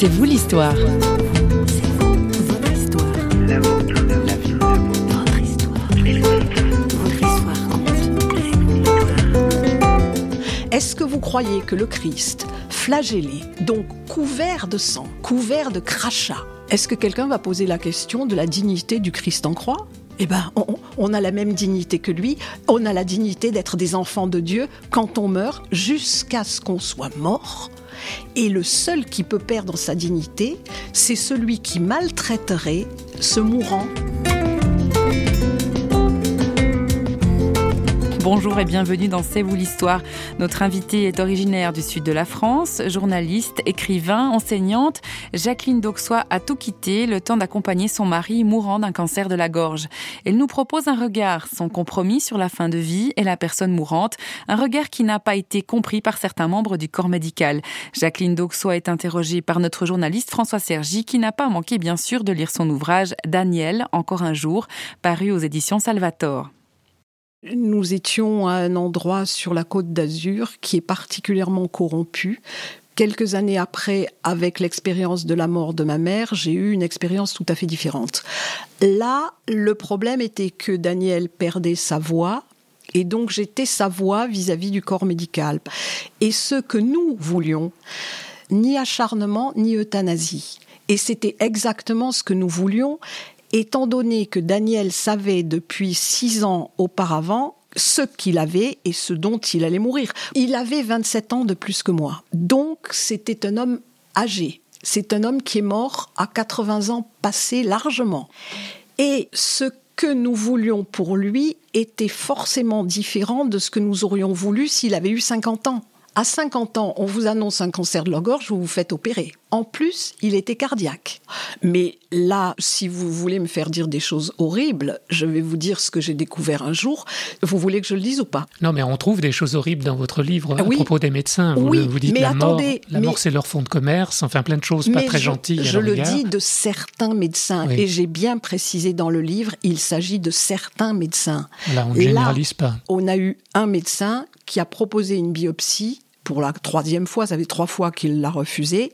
C'est vous l'histoire. Est-ce que vous croyez que le Christ, flagellé, donc couvert de sang, couvert de crachats, est-ce que quelqu'un va poser la question de la dignité du Christ en croix? Eh ben, on, on, a la même dignité que lui. On a la dignité d'être des enfants de Dieu quand on meurt, jusqu'à ce qu'on soit mort. Et le seul qui peut perdre sa dignité, c'est celui qui maltraiterait ce mourant. Bonjour et bienvenue dans C'est vous l'histoire. Notre invitée est originaire du sud de la France, journaliste, écrivain, enseignante. Jacqueline Dauxois a tout quitté le temps d'accompagner son mari mourant d'un cancer de la gorge. Elle nous propose un regard, son compromis sur la fin de vie et la personne mourante, un regard qui n'a pas été compris par certains membres du corps médical. Jacqueline Dauxois est interrogée par notre journaliste François Sergi qui n'a pas manqué bien sûr de lire son ouvrage Daniel, encore un jour, paru aux éditions Salvatore. Nous étions à un endroit sur la côte d'Azur qui est particulièrement corrompu. Quelques années après, avec l'expérience de la mort de ma mère, j'ai eu une expérience tout à fait différente. Là, le problème était que Daniel perdait sa voix, et donc j'étais sa voix vis-à-vis du corps médical. Et ce que nous voulions, ni acharnement, ni euthanasie. Et c'était exactement ce que nous voulions étant donné que Daniel savait depuis six ans auparavant ce qu'il avait et ce dont il allait mourir. Il avait 27 ans de plus que moi. Donc c'était un homme âgé. C'est un homme qui est mort à 80 ans passés largement. Et ce que nous voulions pour lui était forcément différent de ce que nous aurions voulu s'il avait eu 50 ans. À 50 ans, on vous annonce un cancer de la gorge, vous vous faites opérer. En plus, il était cardiaque. Mais là, si vous voulez me faire dire des choses horribles, je vais vous dire ce que j'ai découvert un jour. Vous voulez que je le dise ou pas? Non, mais on trouve des choses horribles dans votre livre à propos des médecins. Vous, oui, vous dites mais la attendez, mort, la mort c'est leur fonds de commerce, enfin plein de choses pas très je, gentilles. Je le regard. dis de certains médecins, Oui. et j'ai bien précisé dans le livre, il s'agit de certains médecins. Voilà, on ne Là, généralise pas. On a eu un médecin qui a proposé une biopsie pour la troisième fois, ça fait trois fois qu'il l'a refusé,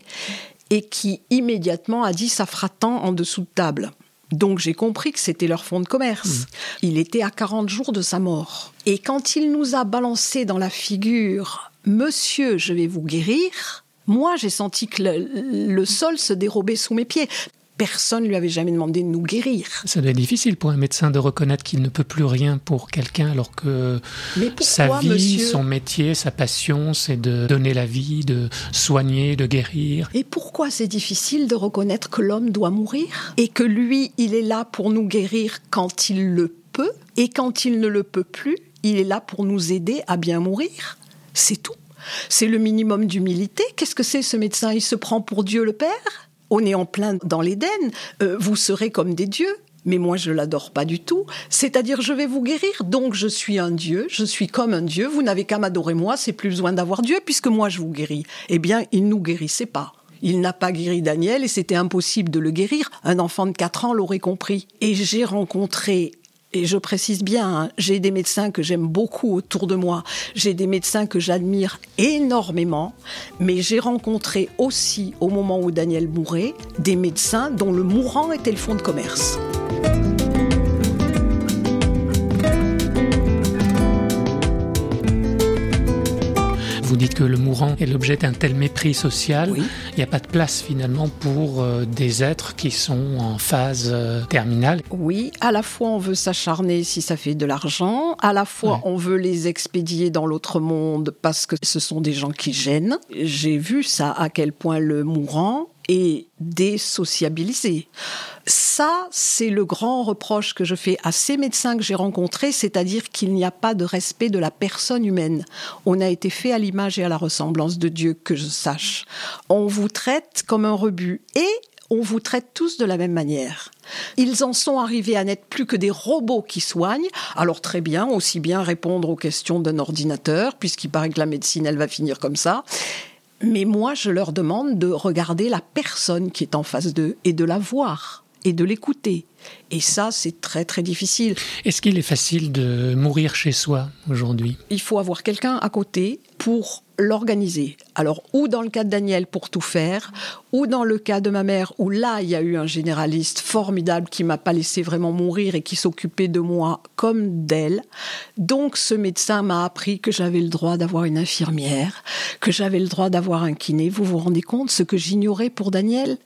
et qui immédiatement a dit ça fera tant en dessous de table. Donc j'ai compris que c'était leur fonds de commerce. Il était à 40 jours de sa mort. Et quand il nous a balancé dans la figure Monsieur, je vais vous guérir, moi j'ai senti que le, le sol se dérobait sous mes pieds. Personne ne lui avait jamais demandé de nous guérir. Ça doit être difficile pour un médecin de reconnaître qu'il ne peut plus rien pour quelqu'un alors que pourquoi, sa vie, monsieur son métier, sa passion, c'est de donner la vie, de soigner, de guérir. Et pourquoi c'est difficile de reconnaître que l'homme doit mourir et que lui, il est là pour nous guérir quand il le peut et quand il ne le peut plus, il est là pour nous aider à bien mourir? C'est tout. C'est le minimum d'humilité. Qu'est-ce que c'est ce médecin? Il se prend pour Dieu le Père? On est en plein dans l'Éden. Euh, vous serez comme des dieux. Mais moi, je l'adore pas du tout. C'est-à-dire, je vais vous guérir, donc je suis un dieu, je suis comme un dieu. Vous n'avez qu'à m'adorer moi, c'est plus besoin d'avoir Dieu puisque moi je vous guéris. Eh bien, il nous guérissait pas. Il n'a pas guéri Daniel et c'était impossible de le guérir. Un enfant de 4 ans l'aurait compris. Et j'ai rencontré et je précise bien, hein, j'ai des médecins que j'aime beaucoup autour de moi, j'ai des médecins que j'admire énormément, mais j'ai rencontré aussi, au moment où Daniel mourait, des médecins dont le mourant était le fonds de commerce. Vous dites que le mourant est l'objet d'un tel mépris social. Oui. Il n'y a pas de place finalement pour euh, des êtres qui sont en phase euh, terminale. Oui, à la fois on veut s'acharner si ça fait de l'argent, à la fois Ouais. on veut les expédier dans l'autre monde parce que ce sont des gens qui gênent. J'ai vu ça à quel point le mourant est désociabilisé. Ça, c'est le grand reproche que je fais à ces médecins que j'ai rencontrés, c'est-à-dire qu'il n'y a pas de respect de la personne humaine. On a été fait à l'image et à la ressemblance de Dieu, que je sache. On vous traite comme un rebut et on vous traite tous de la même manière. Ils en sont arrivés à n'être plus que des robots qui soignent. Alors très bien, aussi bien répondre aux questions d'un ordinateur, puisqu'il paraît que la médecine, elle va finir comme ça. Mais moi, je leur demande de regarder la personne qui est en face d'eux et de la voir et de l'écouter. Et ça, c'est très très difficile. Est-ce qu'il est facile de mourir chez soi aujourd'hui? Il faut avoir quelqu'un à côté pour l'organiser. Alors, ou dans le cas de Daniel pour tout faire, ou dans le cas de ma mère, où là, il y a eu un généraliste formidable qui m'a pas laissé vraiment mourir et qui s'occupait de moi comme d'elle. Donc, ce médecin m'a appris que j'avais le droit d'avoir une infirmière, que j'avais le droit d'avoir un kiné. Vous vous rendez compte ce que j'ignorais pour Daniel?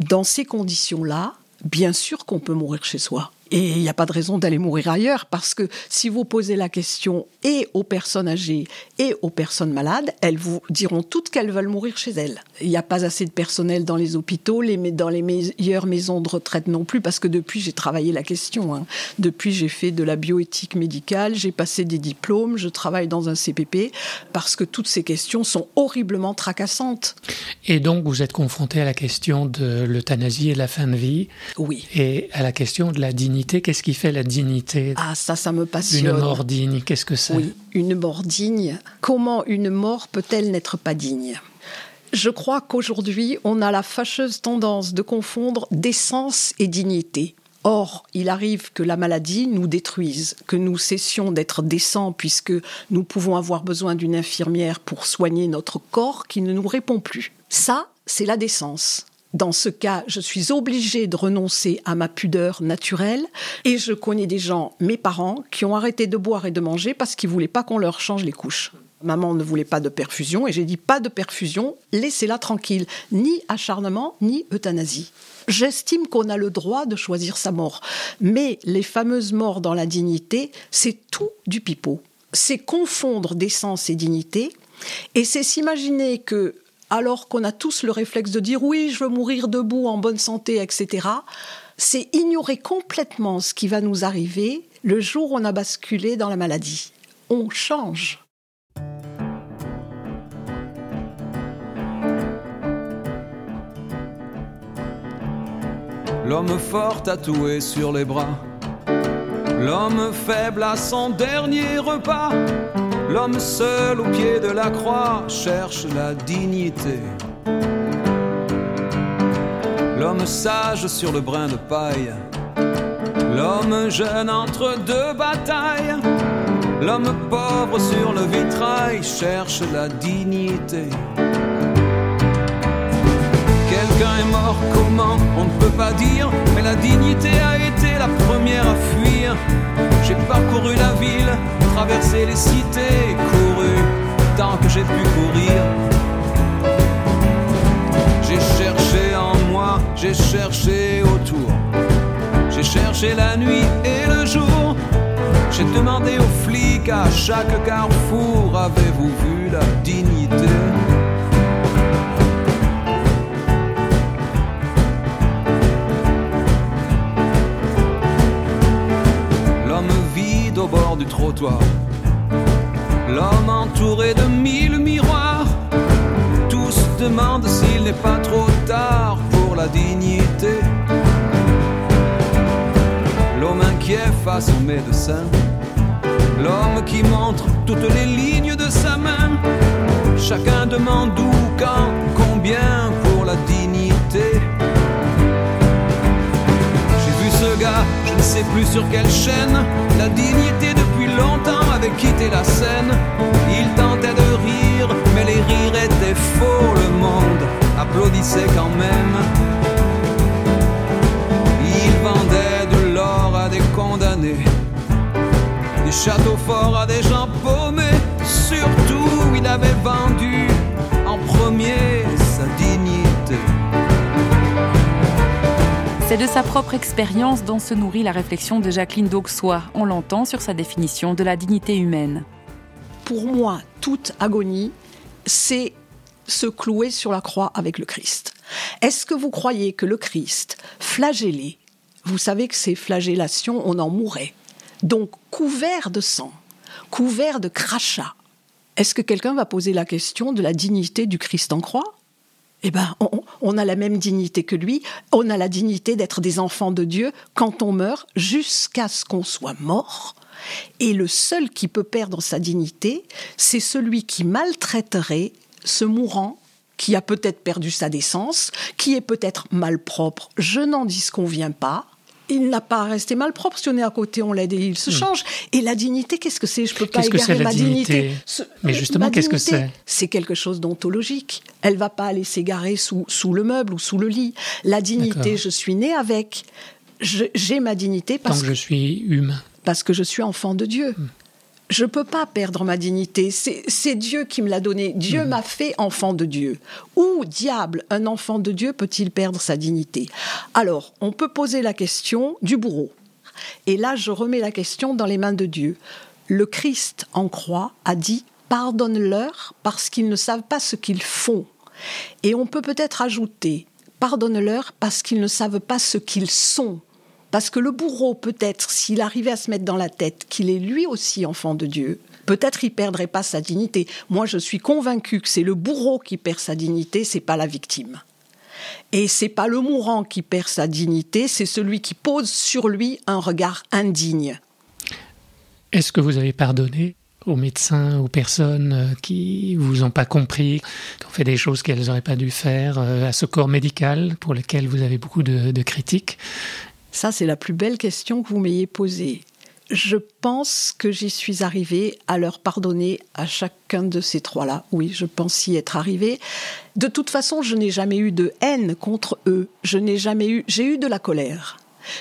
Dans ces conditions-là, bien sûr qu'on peut mourir chez soi. Et il n'y a pas de raison d'aller mourir ailleurs parce que si vous posez la question et aux personnes âgées et aux personnes malades, elles vous diront toutes qu'elles veulent mourir chez elles. Il n'y a pas assez de personnel dans les hôpitaux, les, dans les meilleures maisons de retraite non plus parce que depuis j'ai travaillé la question. Hein. Depuis j'ai fait de la bioéthique médicale, j'ai passé des diplômes, je travaille dans un CPP parce que toutes ces questions sont horriblement tracassantes. Et donc vous êtes confronté à la question de l'euthanasie et de la fin de vie. Oui. Et à la question de la dignité Qu'est-ce qui fait la dignité Ah, ça, ça me passionne. Une mort digne, qu'est-ce que c'est Oui, une mort digne. Comment une mort peut-elle n'être pas digne? Je crois qu'aujourd'hui, on a la fâcheuse tendance de confondre décence et dignité. Or, il arrive que la maladie nous détruise, que nous cessions d'être décents puisque nous pouvons avoir besoin d'une infirmière pour soigner notre corps qui ne nous répond plus. Ça, c'est la décence. Dans ce cas, je suis obligée de renoncer à ma pudeur naturelle et je connais des gens, mes parents, qui ont arrêté de boire et de manger parce qu'ils voulaient pas qu'on leur change les couches. Maman ne voulait pas de perfusion et j'ai dit pas de perfusion, laissez-la tranquille, ni acharnement, ni euthanasie. J'estime qu'on a le droit de choisir sa mort, mais les fameuses morts dans la dignité, c'est tout du pipeau. C'est confondre décence et dignité, et c'est s'imaginer que alors qu'on a tous le réflexe de dire oui, je veux mourir debout en bonne santé, etc., c'est ignorer complètement ce qui va nous arriver le jour où on a basculé dans la maladie. On change. L'homme fort tatoué sur les bras, l'homme faible à son dernier repas L'homme seul au pied de la croix cherche la dignité. L'homme sage sur le brin de paille. L'homme jeune entre deux batailles. L'homme pauvre sur le vitrail cherche la dignité. Quelqu'un est mort, comment On ne peut pas dire, mais la dignité a été la première à fuir. J'ai parcouru la ville traversé les cités, couru tant que j'ai pu courir. J'ai cherché en moi, j'ai cherché autour. J'ai cherché la nuit et le jour. J'ai demandé aux flics à chaque carrefour, avez-vous vu la dignité? L'homme entouré de mille miroirs, tous demandent s'il n'est pas trop tard pour la dignité. L'homme inquiet face au médecin, l'homme qui montre toutes les lignes de sa main. Chacun demande où, quand, combien pour la dignité. J'ai vu ce gars je ne sais plus sur quelle chaîne. La dignité quitté la scène. Il tentait de rire, mais les rires étaient faux. Le monde applaudissait quand même. Il vendait de l'or à des condamnés, des châteaux forts à des gens paumés. Surtout, il avait vendu C'est de sa propre expérience dont se nourrit la réflexion de Jacqueline d'Auxois. On l'entend sur sa définition de la dignité humaine. Pour moi, toute agonie, c'est se clouer sur la croix avec le Christ. Est-ce que vous croyez que le Christ, flagellé, vous savez que ces flagellations, on en mourait, donc couvert de sang, couvert de crachats, est-ce que quelqu'un va poser la question de la dignité du Christ en croix? Eh ben, on, a la même dignité que lui. On a la dignité d'être des enfants de Dieu quand on meurt, jusqu'à ce qu'on soit mort. Et le seul qui peut perdre sa dignité, c'est celui qui maltraiterait ce mourant qui a peut-être perdu sa décence, qui est peut-être malpropre. Je n'en dis ce qu'on vient pas il n'a pas à rester malpropre. Si on est à côté, on l'aide et il se hmm. change. Et la dignité, qu'est-ce que c'est? Je peux pas égarer ma dignité? Mais justement, qu'est-ce que c'est? C'est quelque chose d'ontologique. Elle va pas aller s'égarer sous, sous le meuble ou sous le lit. La dignité, je suis née avec. J'ai ma dignité parce Tant que je suis humain. Parce que je suis enfant de Dieu. Hmm je peux pas perdre ma dignité. C'est Dieu qui me l'a donné. Dieu mhm. m'a fait enfant de Dieu. Où, diable, un enfant de Dieu peut-il perdre sa dignité? Alors, on peut poser la question du bourreau. Et là, je remets la question dans les mains de Dieu. Le Christ en croix a dit Pardonne-leur parce qu'ils ne savent pas ce qu'ils font. Et on peut peut-être ajouter Pardonne-leur parce qu'ils ne savent pas ce qu'ils sont. Parce que le bourreau, peut-être, s'il arrivait à se mettre dans la tête qu'il est lui aussi enfant de Dieu, peut-être il perdrait pas sa dignité. Moi, je suis convaincu que c'est le bourreau qui perd sa dignité, c'est pas la victime. Et c'est pas le mourant qui perd sa dignité, c'est celui qui pose sur lui un regard indigne. Est-ce que vous avez pardonné aux médecins, aux personnes euh, qui vous ont pas compris, qui ont fait des choses qu'elles n'auraient pas dû faire, euh, à ce corps médical pour lequel vous avez beaucoup de critiques ça, c'est la plus belle question que vous m'ayez posée. Je pense que j'y suis arrivée à leur pardonner à chacun de ces trois-là. Oui, je pense y être arrivée. De toute façon, je n'ai jamais eu de haine contre eux. Je n'ai jamais eu, j'ai eu de la colère.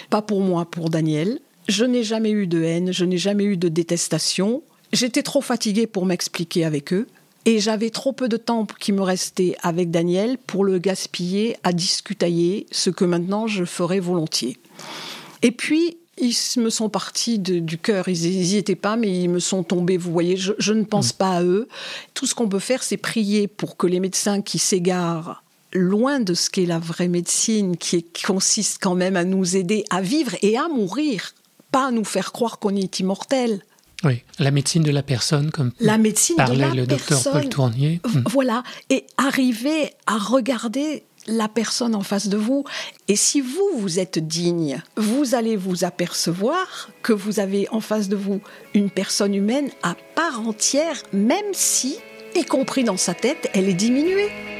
Pas pour moi, pour Daniel. Je n'ai jamais eu de haine, je n'ai jamais eu de détestation. J'étais trop fatiguée pour m'expliquer avec eux. Et j'avais trop peu de temps qui me restait avec Daniel pour le gaspiller à discutailler, ce que maintenant je ferais volontiers. Et puis, ils me sont partis du cœur. Ils n'y étaient pas, mais ils me sont tombés. Vous voyez, je, ne pense mm. pas à eux. Tout ce qu'on peut faire, c'est prier pour que les médecins qui s'égarent loin de ce qu'est la vraie médecine, qui, consiste quand même à nous aider à vivre et à mourir, pas à nous faire croire qu'on est immortel. Oui, la médecine de la personne, comme la médecine parlait le docteur Paul Tournier. Mm. Voilà, et arriver à regarder la personne en face de vous. Et si vous, vous êtes digne, vous allez vous apercevoir que vous avez en face de vous une personne humaine à part entière, même si, y compris dans sa tête, elle est diminuée.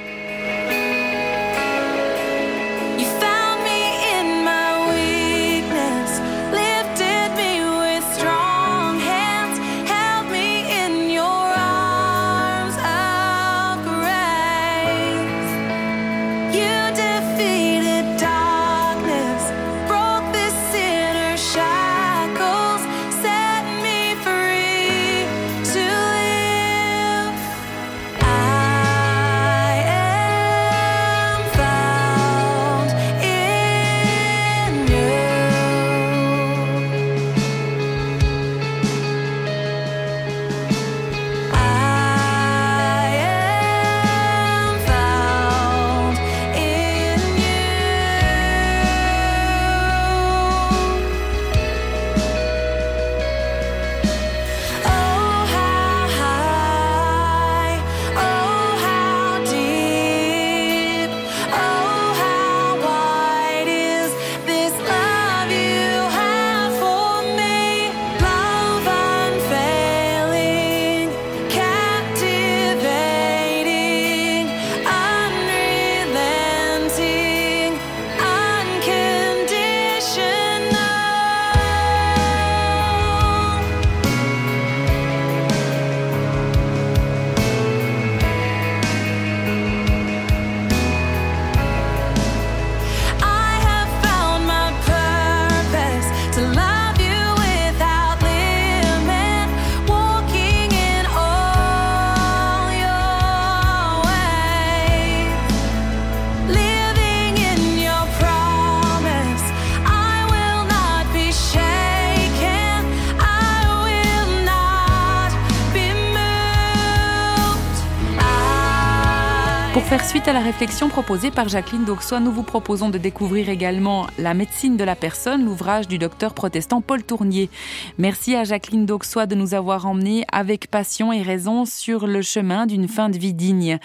Faire suite à la réflexion proposée par Jacqueline Dauxois, nous vous proposons de découvrir également La médecine de la personne, l'ouvrage du docteur protestant Paul Tournier. Merci à Jacqueline Dauxois de nous avoir emmenés avec passion et raison sur le chemin d'une fin de vie digne.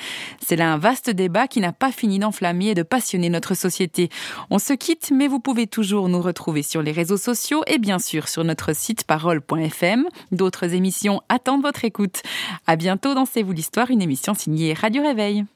C'est là un vaste débat qui n'a pas fini d'enflammer et de passionner notre société. On se quitte, mais vous pouvez toujours nous retrouver sur les réseaux sociaux et bien sûr sur notre site parole.fm. D'autres émissions attendent votre écoute. À bientôt dans C'est vous l'histoire, une émission signée Radio Réveil.